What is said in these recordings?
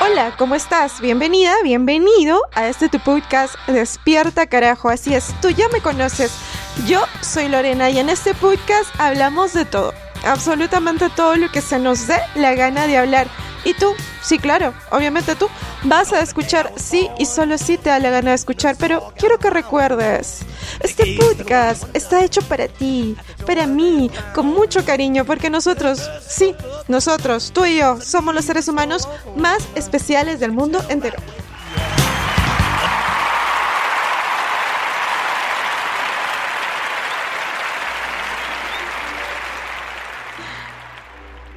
Hola, ¿cómo estás? Bienvenida, bienvenido a este tu podcast Despierta carajo. Así es, tú ya me conoces. Yo soy Lorena y en este podcast hablamos de todo, absolutamente todo lo que se nos dé la gana de hablar. Y tú, sí, claro, obviamente tú. Vas a escuchar sí y solo sí te da la gana de escuchar, pero quiero que recuerdes, este podcast está hecho para ti, para mí, con mucho cariño, porque nosotros, sí, nosotros, tú y yo, somos los seres humanos más especiales del mundo entero.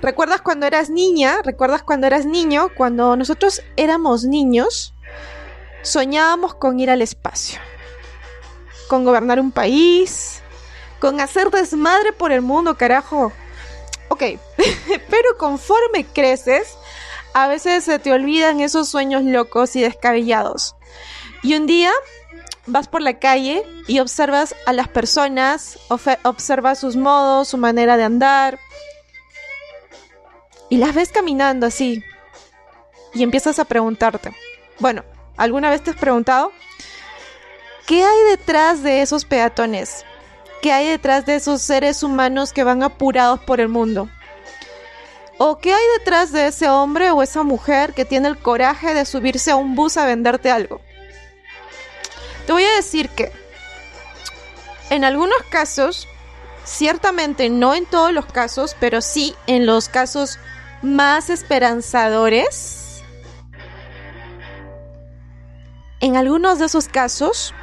¿Recuerdas cuando eras niña? ¿Recuerdas cuando eras niño? Cuando nosotros éramos niños, soñábamos con ir al espacio, con gobernar un país, con hacer desmadre por el mundo, carajo. Ok, pero conforme creces, a veces se te olvidan esos sueños locos y descabellados. Y un día vas por la calle y observas a las personas, observas sus modos, su manera de andar, y las ves caminando así. Y empiezas a preguntarte, bueno, ¿alguna vez te has preguntado qué hay detrás de esos peatones? ¿Qué hay detrás de esos seres humanos que van apurados por el mundo? ¿O qué hay detrás de ese hombre o esa mujer que tiene el coraje de subirse a un bus a venderte algo? Te voy a decir que en algunos casos, ciertamente no en todos los casos, pero sí en los casos más esperanzadores. En algunos de esos casos,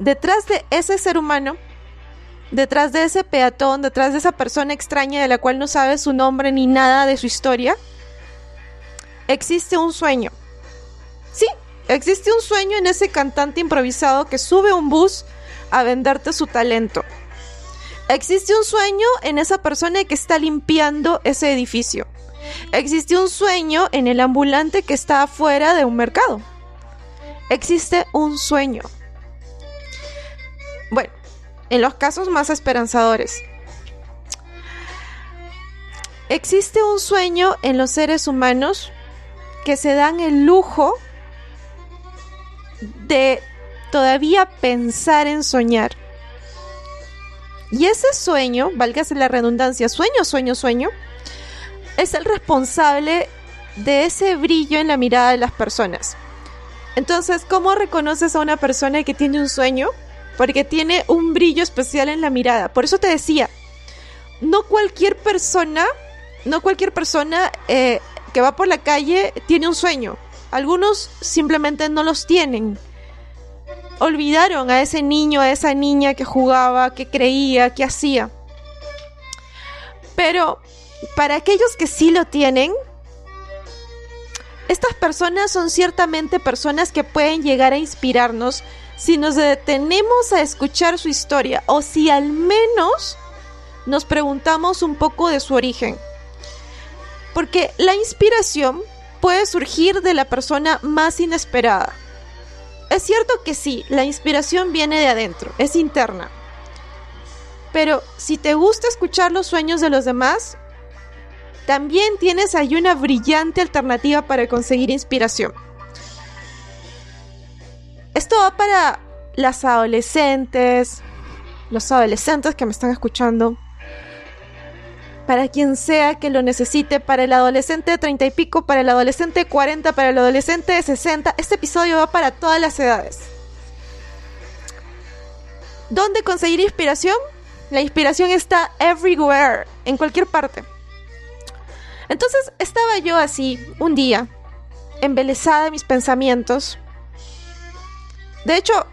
detrás de ese ser humano, detrás de ese peatón, detrás de esa persona extraña de la cual no sabes su nombre ni nada de su historia, existe un sueño. Sí, existe un sueño en ese cantante improvisado que sube un bus a venderte su talento. Existe un sueño en esa persona que está limpiando ese edificio. Existe un sueño en el ambulante que está afuera de un mercado. Existe un sueño. Bueno, en los casos más esperanzadores. Existe un sueño en los seres humanos que se dan el lujo de todavía pensar en soñar. Y ese sueño, válgase la redundancia, sueño, sueño, sueño, es el responsable de ese brillo en la mirada de las personas. Entonces, ¿cómo reconoces a una persona que tiene un sueño? Porque tiene un brillo especial en la mirada. Por eso te decía, no cualquier persona, no cualquier persona eh, que va por la calle tiene un sueño. Algunos simplemente no los tienen. Olvidaron a ese niño, a esa niña que jugaba, que creía, que hacía. Pero para aquellos que sí lo tienen, estas personas son ciertamente personas que pueden llegar a inspirarnos si nos detenemos a escuchar su historia o si al menos nos preguntamos un poco de su origen. Porque la inspiración puede surgir de la persona más inesperada. Es cierto que sí, la inspiración viene de adentro, es interna. Pero si te gusta escuchar los sueños de los demás, también tienes ahí una brillante alternativa para conseguir inspiración. Esto va para las adolescentes, los adolescentes que me están escuchando, para quien sea que lo necesite, para el adolescente de 30 y pico, para el adolescente de 40, para el adolescente de 60. Este episodio va para todas las edades. ¿Dónde conseguir inspiración? La inspiración está everywhere, en cualquier parte. Entonces estaba yo así, un día, embelesada de mis pensamientos. De hecho,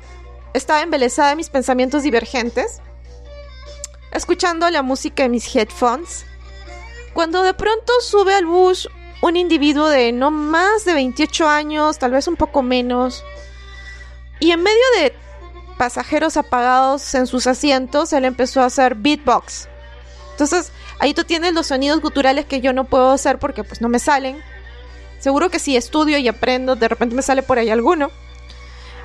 estaba embelesada de mis pensamientos divergentes, escuchando la música en mis headphones, Cuando de pronto sube al bus un individuo de no más de 28 años, tal vez un poco menos, y en medio de pasajeros apagados en sus asientos, él empezó a hacer beatbox. Entonces, ahí tú tienes los sonidos guturales que yo no puedo hacer porque pues no me salen. Seguro que si estudio y aprendo, de repente me sale por ahí alguno.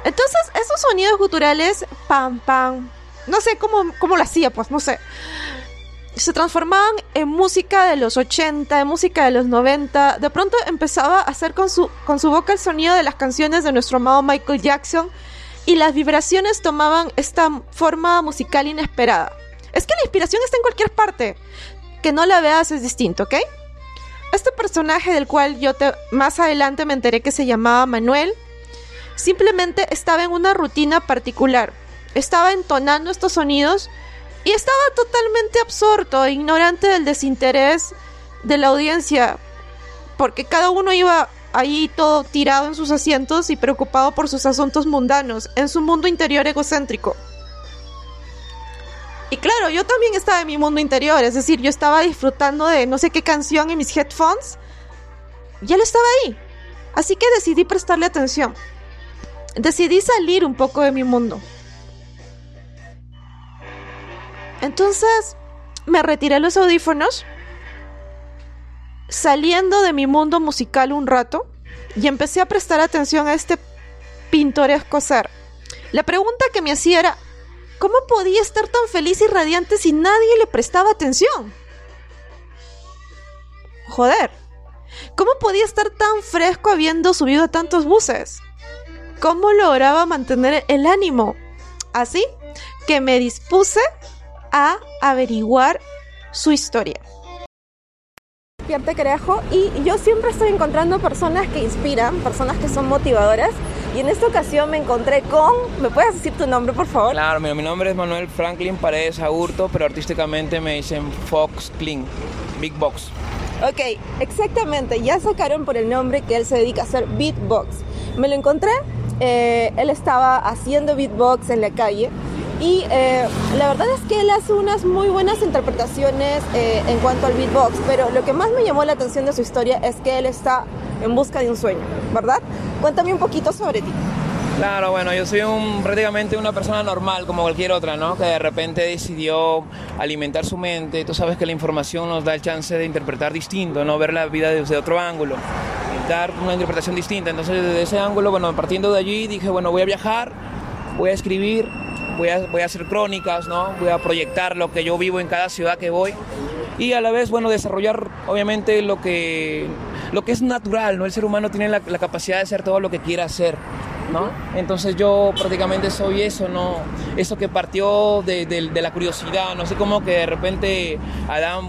Entonces, esos sonidos guturales, pam, pam, no sé cómo, cómo lo hacía, pues no sé. Se transformaban en música de los 80, en música de los 90. De pronto empezaba a hacer con su, con su boca el sonido de las canciones de nuestro amado Michael Jackson y las vibraciones tomaban esta forma musical inesperada. Es que la inspiración está en cualquier parte. Que no la veas es distinto, ¿ok? Este personaje del cual yo te, más adelante me enteré que se llamaba Manuel, simplemente estaba en una rutina particular. Estaba entonando estos sonidos y estaba totalmente absorto, ignorante del desinterés de la audiencia, porque cada uno iba ahí todo tirado en sus asientos y preocupado por sus asuntos mundanos, en su mundo interior egocéntrico. Claro, yo también estaba en mi mundo interior, es decir, yo estaba disfrutando de no sé qué canción en mis headphones y él estaba ahí. Así que decidí prestarle atención. Decidí salir un poco de mi mundo. Entonces me retiré los audífonos saliendo de mi mundo musical un rato y empecé a prestar atención a este pintoresco ser. La pregunta que me hacía era, ¿cómo podía estar tan feliz y radiante si nadie le prestaba atención? Joder, ¿cómo podía estar tan fresco habiendo subido a tantos buses? ¿Cómo lograba mantener el ánimo? Así que me dispuse a averiguar su historia. Pierre Crejo y yo siempre estoy encontrando personas que inspiran, personas que son motivadoras y en esta ocasión me encontré con, ¿me puedes decir tu nombre por favor? Claro, mi, mi nombre es Manuel Franklin Paredes Agurto, pero artísticamente me dicen Fox Clean, Big Box. Ok, exactamente, ya sacaron por el nombre que él se dedica a hacer beatbox. Me lo encontré, eh, él estaba haciendo beatbox en la calle y eh, la verdad es que él hace unas muy buenas interpretaciones eh, en cuanto al beatbox, pero lo que más me llamó la atención de su historia es que él está en busca de un sueño, ¿verdad? Cuéntame un poquito sobre ti. Claro, bueno, yo soy un, prácticamente una persona normal como cualquier otra, ¿no? Que de repente decidió alimentar su mente. Tú sabes que la información nos da el chance de interpretar distinto, ¿no? Ver la vida desde otro ángulo, dar una interpretación distinta. Entonces, desde ese ángulo, bueno, partiendo de allí, dije, bueno, voy a viajar, voy a escribir, voy a, voy a hacer crónicas, ¿no? Voy a proyectar lo que yo vivo en cada ciudad que voy y a la vez, bueno, desarrollar obviamente lo que, lo que es natural, ¿no? El ser humano tiene la, la capacidad de hacer todo lo que quiera hacer. ¿No? Entonces yo prácticamente soy eso, ¿no? Eso que partió de, de, de la curiosidad, no sé cómo que de repente Adán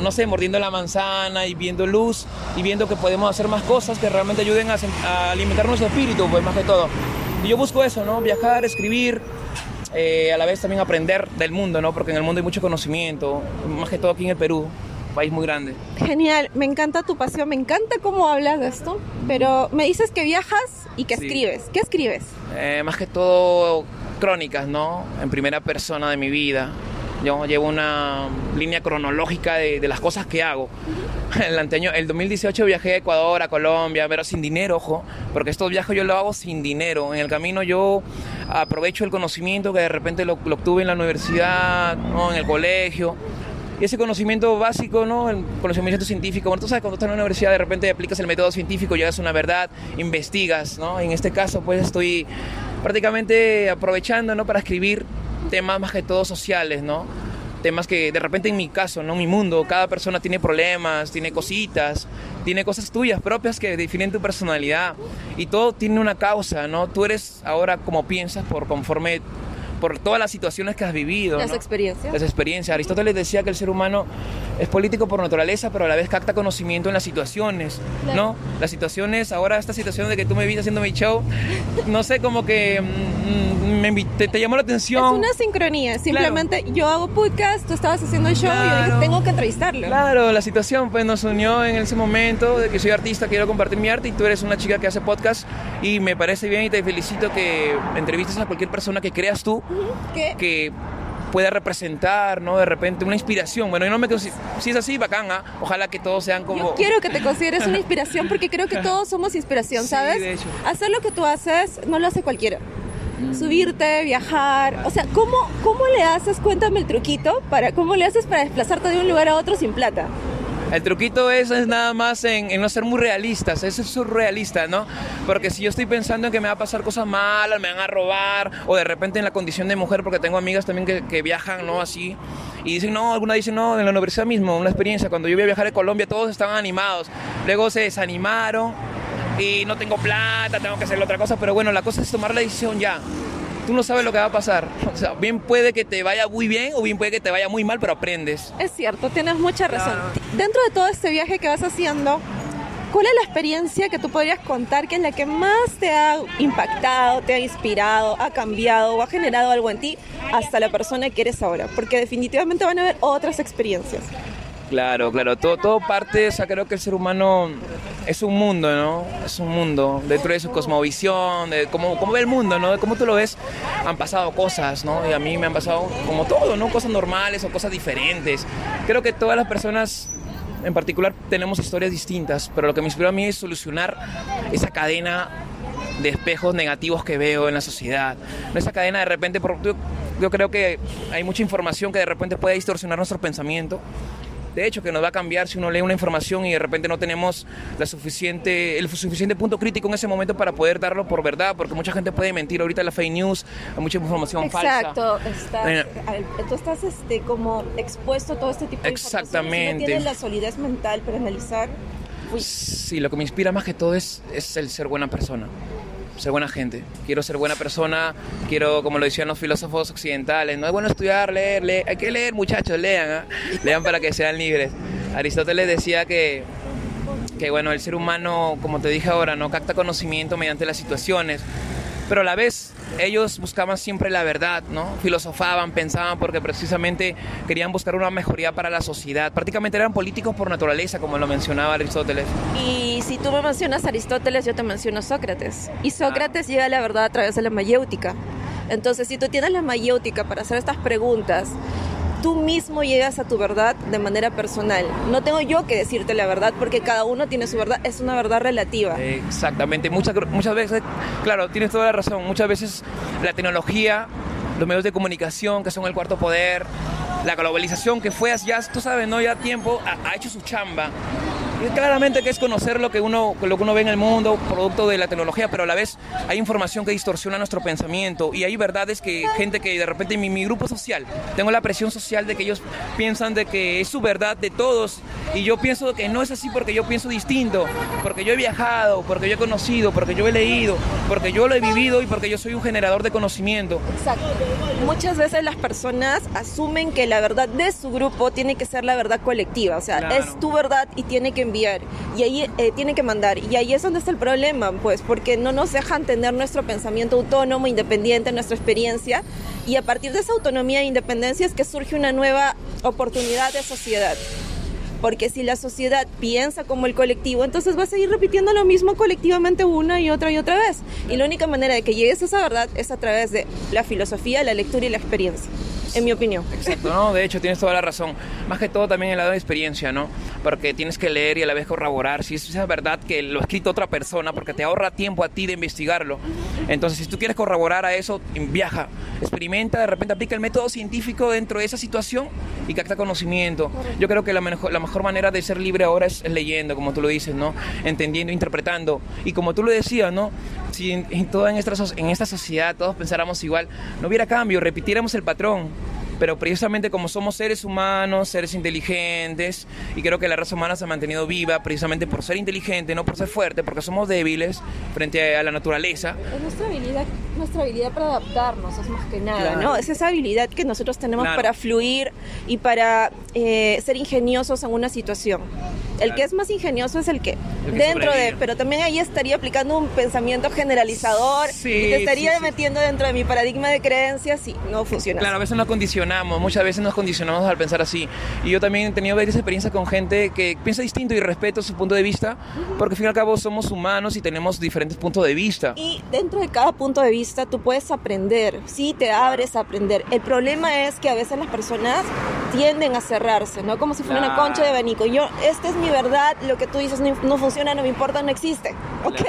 no sé, mordiendo la manzana y viendo luz y viendo que podemos hacer más cosas que realmente ayuden a, a alimentar nuestro espíritu, pues más que todo. Y yo busco eso, ¿no? Viajar, escribir, eh, a la vez también aprender del mundo, ¿no? Porque en el mundo hay mucho conocimiento, más que todo aquí en el Perú, un país muy grande. Genial, me encanta tu pasión, me encanta cómo hablas de esto, pero me dices que viajas y que Sí. escribes. ¿Qué escribes? Eh, más que todo crónicas, ¿no? En primera persona de mi vida. Yo llevo una línea cronológica de, las cosas que hago. El, anteño, el 2018 viajé a Ecuador, a Colombia, pero sin dinero, ojo, porque estos viajes yo lo hago sin dinero. En el camino yo aprovecho el conocimiento que de repente lo, lo obtuve en la universidad, ¿no? en el colegio. Y ese conocimiento básico, ¿no? El conocimiento científico. Bueno, tú sabes, cuando estás en la universidad, de repente aplicas el método científico, llegas a una verdad, investigas, ¿no? En este caso, pues estoy prácticamente aprovechando, ¿no? Para escribir temas más que todo sociales, ¿no? Temas que de repente en mi caso, ¿no? Mi mundo, cada persona tiene problemas, tiene cositas, tiene cosas tuyas propias que definen tu personalidad. Y todo tiene una causa, ¿no? Tú eres ahora como piensas por conforme por todas las situaciones que has vivido. Las ¿no? experiencias. Las experiencias. Aristóteles decía que el ser humano es político por naturaleza, pero a la vez capta conocimiento en las situaciones, ¿no? Las situaciones, ahora esta situación de que tú me viste haciendo mi show, no sé, como que mm, me invi- te, te llamó la Es atención. una sincronía, simplemente yo hago podcast, tú estabas haciendo el show y yo Claro. dije, tengo que entrevistarlo. Claro, la situación pues nos unió en ese momento de que soy artista, quiero compartir mi arte y tú eres una chica que hace podcast y me parece bien y te felicito que entrevistes a cualquier persona que creas tú ¿Qué? que pueda representar, ¿no? De repente una inspiración. Bueno, yo no me si es así, bacán, ¿ah? ojalá que todos sean como... Yo quiero que te consideres una inspiración porque creo que todos somos inspiración, ¿sabes? de hecho. Hacer lo que tú haces no lo hace cualquiera. Subirte, viajar, o sea, ¿cómo, ¿cómo le haces? Cuéntame el truquito para cómo le haces para desplazarte de un lugar a otro sin plata. El truquito es, es nada más en, no ser muy realistas, eso es surrealista, ¿no? Porque si yo estoy pensando en que me va a pasar cosas malas, me van a robar, o de repente en la condición de mujer, porque tengo amigas también que, viajan, ¿no? Así, y dicen, no, algunas dicen, no, en la universidad mismo, una experiencia, cuando yo voy a viajar a Colombia todos estaban animados, luego se desanimaron y no tengo plata, tengo que hacer otra cosa, pero bueno, la cosa es tomar la decisión ya tú no sabes lo que va a pasar. O sea, bien puede que te vaya muy bien o bien puede que te vaya muy mal, pero aprendes. Es cierto, tienes mucha razón. Dentro de todo este viaje que vas haciendo, ¿cuál es la experiencia que tú podrías contar que es la que más te ha impactado, te ha inspirado, ha cambiado o ha generado algo en ti hasta la persona que eres ahora? Porque definitivamente van a haber otras experiencias. Claro, claro, todo, todo parte, o sea, creo que el ser humano es un mundo, ¿no? Es un mundo, dentro de su cosmovisión, de cómo, cómo ve el mundo, ¿no? De cómo tú lo ves, han pasado cosas, ¿no? Y a mí me han pasado como todo, ¿no? Cosas normales o cosas diferentes. Creo que todas las personas en particular tenemos historias distintas, pero lo que me inspiró a mí es solucionar esa cadena de espejos negativos que veo en la sociedad. Esa cadena de repente, yo, yo creo que hay mucha información que de repente puede distorsionar nuestro pensamiento de hecho, que nos va a cambiar si uno lee una información y de repente no tenemos la suficiente, el suficiente punto crítico en ese momento para poder darlo por verdad, porque mucha gente puede mentir. Ahorita la fake news, hay mucha información falsa. Exacto, tú estás este, como expuesto a todo este tipo de Exactamente. no tienes la solidez mental para analizar. Sí, lo que me inspira más que todo es, es el ser buena persona ser buena gente, quiero ser buena persona, quiero, como lo decían los filósofos occidentales, no es bueno estudiar, leer, leer hay que leer muchachos, lean, ¿ah? lean para que sean libres. Aristóteles decía que, que, bueno, el ser humano, como te dije ahora, no capta conocimiento mediante las situaciones, pero a la vez ellos buscaban siempre la verdad, ¿no? Filosofaban, pensaban porque precisamente querían buscar una mejoría para la sociedad. Prácticamente eran políticos por naturaleza, como lo mencionaba Aristóteles. Y si tú me mencionas Aristóteles, yo te menciono Sócrates. Y Sócrates llega a la verdad a través de la mayéutica. Entonces, si tú tienes la mayéutica para hacer estas preguntas tú mismo llegas a tu verdad de manera personal. No tengo yo que decirte la verdad porque cada uno tiene su verdad, es una verdad relativa. Exactamente, muchas, muchas veces, claro, tienes toda la razón, muchas veces la tecnología, los medios de comunicación que son el cuarto poder, la globalización que fue ya, tú sabes, no ya tiempo, ha hecho su chamba claramente que es conocer lo que, uno, lo que uno ve en el mundo, producto de la tecnología, pero a la vez hay información que distorsiona nuestro pensamiento y hay verdades que gente que de repente en mi, grupo social, tengo la presión social de que ellos piensan de que es su verdad de todos y yo pienso que no es así porque yo pienso distinto, porque yo he viajado, porque yo he conocido, porque yo he leído, porque yo lo he vivido y porque yo soy un generador de conocimiento. Exacto. Muchas veces las personas asumen que la verdad de su grupo tiene que ser la verdad colectiva, o sea, es tu verdad y tiene que enviar y ahí eh, tienen que mandar y ahí es donde está el problema pues porque no nos dejan tener nuestro pensamiento autónomo independiente nuestra experiencia y a partir de esa autonomía e independencia es que surge una nueva oportunidad de sociedad porque si la sociedad piensa como el colectivo, entonces va a seguir repitiendo lo mismo colectivamente una y otra y otra vez. Y la única manera de que llegues a esa verdad es a través de la filosofía, la lectura y la experiencia en mi opinión. Exacto, ¿no? De hecho, tienes toda la razón. Más que todo también el lado de experiencia, ¿no? Porque tienes que leer y a la vez corroborar si es verdad que lo ha escrito otra persona, porque te ahorra tiempo a ti de investigarlo. Entonces, si tú quieres corroborar a eso, viaja, experimenta, de repente aplica el método científico dentro de esa situación y capta conocimiento. Yo creo que la mejor, la mejor manera de ser libre ahora es leyendo, como tú lo dices, ¿no? Entendiendo, interpretando. Y como tú lo decías, ¿no? Si en, en toda en esta, en esta sociedad todos pensáramos igual, no hubiera cambio, repitiéramos el patrón pero precisamente como somos seres humanos, seres inteligentes, y creo que la raza humana se ha mantenido viva precisamente por ser inteligente, no por ser fuerte, porque somos débiles frente a la naturaleza. Es nuestra habilidad, nuestra habilidad para adaptarnos, es más que nada, ¿no? Es esa habilidad que nosotros tenemos para fluir y para eh, ser ingeniosos en una situación. El que es más ingenioso es el que, dentro de, pero también ahí estaría aplicando un pensamiento generalizador y te estaría metiendo dentro de mi paradigma de creencias y no funciona. Claro, a veces nos condicionamos, muchas veces nos condicionamos al pensar así. Y yo también he tenido varias experiencias con gente que piensa distinto y respeto su punto de vista, porque al fin y al cabo somos humanos y tenemos diferentes puntos de vista. Y dentro de cada punto de vista tú puedes aprender, sí, te abres a aprender. El problema es que a veces las personas tienden a cerrarse, ¿no? Como si fuera una concha de abanico. Yo, esta es mi verdad, lo que tú dices no, no funciona, no me importa, no existe, ¿ok?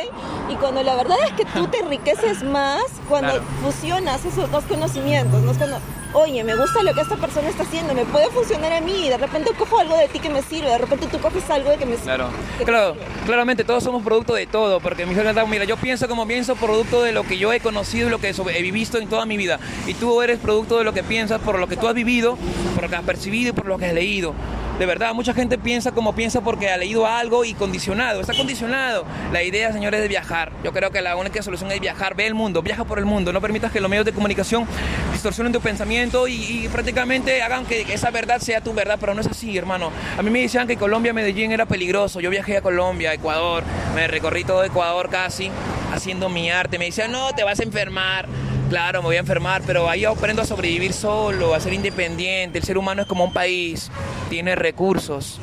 Y cuando la verdad es que tú te enriqueces más cuando Claro. fusionas esos dos conocimientos, ¿no? Es cuando, oye, me gusta lo que esta persona está haciendo, me puede funcionar a mí, de repente cojo algo de ti que me sirve, de repente tú coges algo de que me sirve. Claro, te claro, sirve. claramente todos somos producto de todo, porque mi jefe mira, yo pienso como pienso producto de lo que yo he conocido y lo que he vivido en toda mi vida. Y tú eres producto de lo que piensas por lo que tú has vivido, por lo que has percibido y por lo que has leído. De verdad, mucha gente piensa como piensa porque ha leído algo y condicionado, está condicionado. La idea, señores, es de viajar. Yo creo que la única solución es viajar, ve el mundo, viaja por el mundo. No permitas que los medios de comunicación distorsionen tu pensamiento y, y prácticamente hagan que esa verdad sea tu verdad, pero no es así, hermano. A mí me decían que Colombia, Medellín era peligroso. Yo viajé a Colombia, Ecuador, me recorrí todo Ecuador casi haciendo mi arte. Me decían, no, te vas a enfermar. Claro, me voy a enfermar, pero ahí aprendo a sobrevivir solo, a ser independiente. El ser humano es como un país, tiene recursos.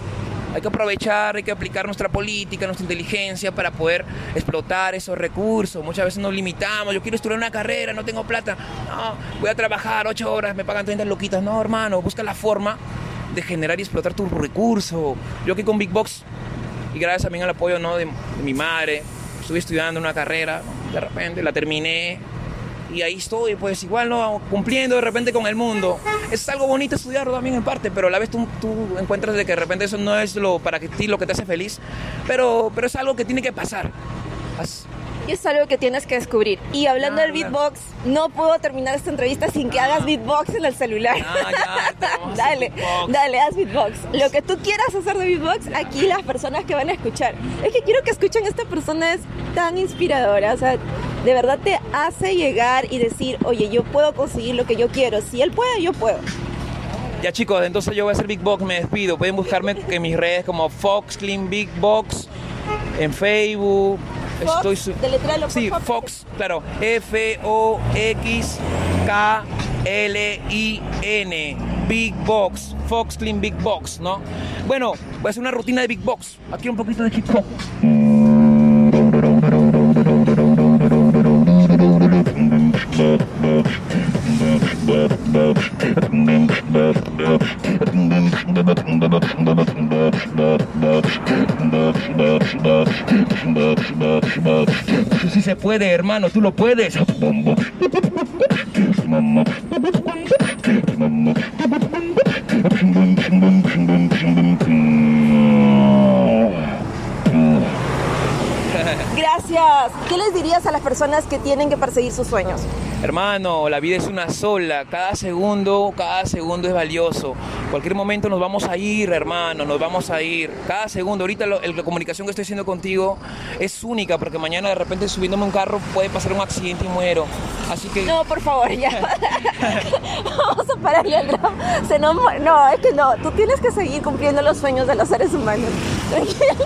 Hay que aprovechar, hay que aplicar nuestra política, nuestra inteligencia para poder explotar esos recursos. Muchas veces nos limitamos. Yo quiero estudiar una carrera, no tengo plata. No, voy a trabajar ocho horas, me pagan 30 loquitas. No, hermano, busca la forma de generar y explotar tu recurso. Yo aquí con Big Box, y gracias también al apoyo ¿no? de, de mi madre, estuve estudiando una carrera, de repente la terminé. Y ahí estoy, pues igual, ¿no? Cumpliendo de repente con el mundo. Es algo bonito estudiarlo también en parte, pero a la vez tú, tú encuentras de que de repente eso no es lo para ti lo que te hace feliz, pero, pero es algo que tiene que pasar. As- Y es algo que tienes que descubrir. Y hablando Claro, del beatbox, no puedo terminar esta entrevista sin que hagas beatbox en el celular. Ah, ya, dale, beatbox. dale, haz beatbox. Lo que tú quieras hacer de beatbox, aquí las personas que van a escuchar. Es que quiero que escuchen, esta persona es tan inspiradora. O sea, de verdad te hace llegar y decir, oye, yo puedo conseguir lo que yo quiero. Si él puede, yo puedo. Ya chicos, entonces yo voy a hacer Big Box, me despido. Pueden buscarme en mis redes como Fox Clean Big Box, en Facebook. Fox, Estoy su- deletréalo, por Sí. Fox, claro. F-O-X-K-L-I-N. Big Box. Fox Clean Big Box, ¿no? Bueno, voy a hacer una rutina de Big Box. Aquí un poquito de hip hop. Sí se puede, hermano, tú lo puedes. Gracias. ¿Qué les dirías a las personas que tienen que perseguir sus sueños? Hermano, la vida es una sola, cada segundo, cada segundo es valioso. Cualquier momento nos vamos a ir, hermano, nos vamos a ir. Cada segundo, ahorita lo- la comunicación que estoy haciendo contigo es única porque mañana de repente subiéndome un carro puede pasar un accidente y muero. Así que No, por favor, ya. Vamos a pararle al no, es que no. Tú tienes que seguir cumpliendo los sueños de los seres humanos.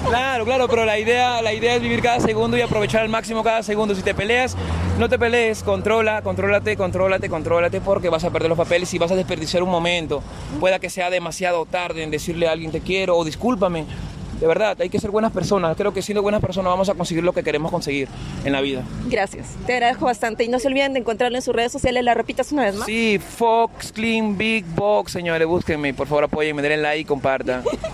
Claro, claro, pero la idea, la idea es vivir cada segundo y aprovechar al máximo cada segundo. Si te peleas, no te pelees, controla, contrólate, contrólate, contrólate, porque vas a perder los papeles y vas a desperdiciar un momento. Pueda que sea demasiado tarde en decirle a alguien te quiero o discúlpame. De verdad, hay que ser buenas personas. Creo que siendo buenas personas vamos a conseguir lo que queremos conseguir en la vida. Gracias. Te agradezco bastante. Y no se olviden de encontrarlo en sus redes sociales. ¿La repitas una vez más? Sí, Fox Clean Big Box, señores, búsquenme, por favor apóyenme, denle like y compartan.